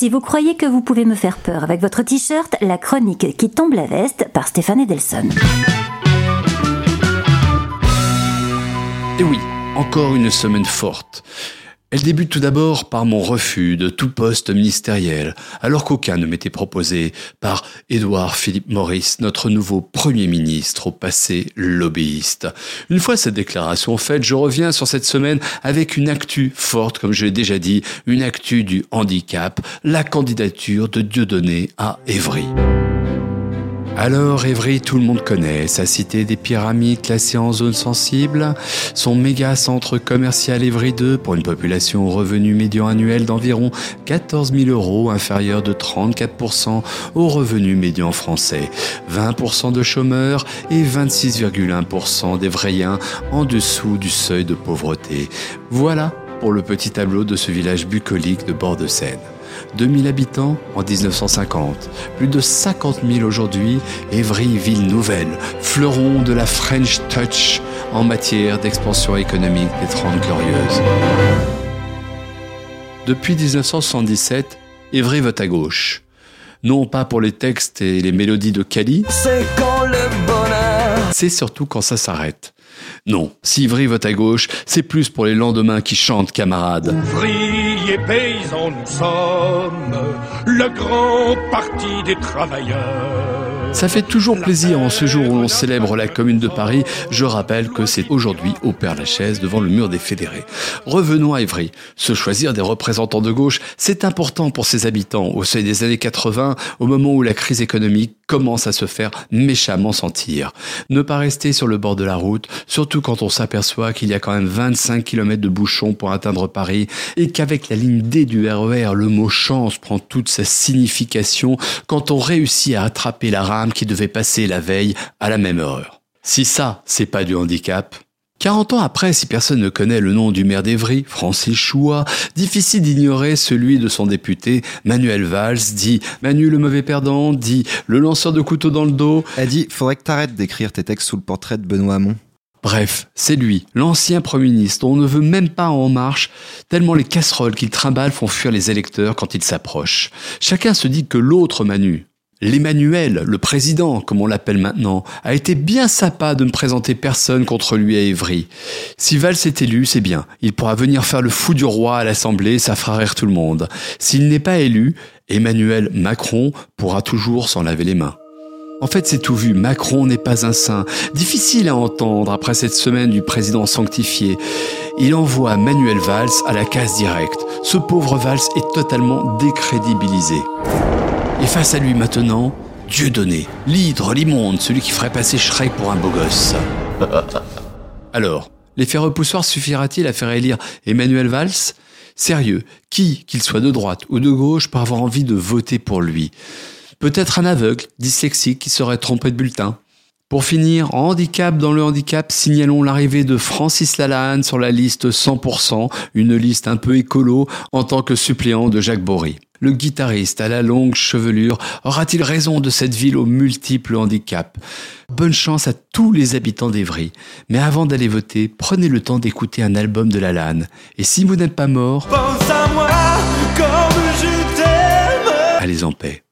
Si vous croyez que vous pouvez me faire peur avec votre t-shirt, la chronique qui tombe la veste par Stéphane Edelson. Et oui, encore une semaine forte. Elle débute tout d'abord par mon refus de tout poste ministériel, alors qu'aucun ne m'était proposé par Édouard Philippe Maurice, notre nouveau Premier ministre au passé lobbyiste. Une fois cette déclaration faite, je reviens sur cette semaine avec une actu forte, comme je l'ai déjà dit, une actu du handicap, la candidature de Dieudonné à Évry. Alors Évry, tout le monde connaît, sa cité des pyramides classée en zone sensible, son méga centre commercial Évry 2 pour une population au revenu médian annuel d'environ 14 000 euros, inférieur de 34% au revenu médian français, 20% de chômeurs et 26,1% d'Évriens en dessous du seuil de pauvreté. Voilà pour le petit tableau de ce village bucolique de bord de Seine. 2000 habitants en 1950, plus de 50 000 aujourd'hui, Évry, ville nouvelle, fleuron de la French Touch en matière d'expansion économique des Trente Glorieuses. Depuis 1977, Évry vote à gauche. Non pas pour les textes et les mélodies de Cali, c'est quand le bonheur, c'est surtout quand ça s'arrête. Non, si Ivry vote à gauche, c'est plus pour les lendemains qui chantent camarades. Ouvriers paysans, nous sommes le grand parti des travailleurs. Ça fait toujours plaisir en ce jour où l'on célèbre la Commune de Paris. Je rappelle que c'est aujourd'hui au Père-Lachaise devant le mur des fédérés. Revenons à Évry. Se choisir des représentants de gauche, c'est important pour ses habitants au seuil des années 80, au moment où la crise économique commence à se faire méchamment sentir. Ne pas rester sur le bord de la route, surtout quand on s'aperçoit qu'il y a quand même 25 km de bouchons pour atteindre Paris et qu'avec la ligne D du RER, e le mot chance prend toute sa signification quand on réussit à attraper la rame qui devait passer la veille à la même heure. Si ça, c'est pas du handicap, 40 ans après, si personne ne connaît le nom du maire d'Evry, Francis Choua, difficile d'ignorer celui de son député, Manuel Valls, dit Manu le mauvais perdant, dit le lanceur de couteau dans le dos. Elle dit Faudrait que t'arrêtes d'écrire tes textes sous le portrait de Benoît Hamon. Bref, c'est lui, l'ancien Premier ministre, on ne veut même pas en marche, tellement les casseroles qu'il trimballe font fuir les électeurs quand il s'approche. Chacun se dit que l'autre Manu, L'Emmanuel, le président, comme on l'appelle maintenant, a été bien sympa de ne présenter personne contre lui à Évry. Si Valls est élu, c'est bien. Il pourra venir faire le fou du roi à l'Assemblée, ça fera rire tout le monde. S'il n'est pas élu, Emmanuel Macron pourra toujours s'en laver les mains. En fait, c'est tout vu. Macron n'est pas un saint. Difficile à entendre après cette semaine du président sanctifié. Il envoie Manuel Valls à la case directe. Ce pauvre Valls est totalement décrédibilisé. Et face à lui maintenant, Dieu donné, l'hydre, l'immonde, celui qui ferait passer Shrek pour un beau gosse. Alors, l'effet repoussoir suffira-t-il à faire élire Emmanuel Valls? Sérieux, qui, qu'il soit de droite ou de gauche, peut avoir envie de voter pour lui? Peut-être un aveugle, dyslexique, qui serait trompé de bulletin pour finir, handicap dans le handicap, signalons l'arrivée de Francis Lalanne sur la liste 100%, une liste un peu écolo, en tant que suppléant de Jacques Bory. Le guitariste à la longue chevelure aura-t-il raison de cette ville aux multiples handicaps? Bonne chance à tous les habitants d'Evry. Mais avant d'aller voter, prenez le temps d'écouter un album de Lalanne. Et si vous n'êtes pas mort, pense à moi comme je t'aime. Allez en paix.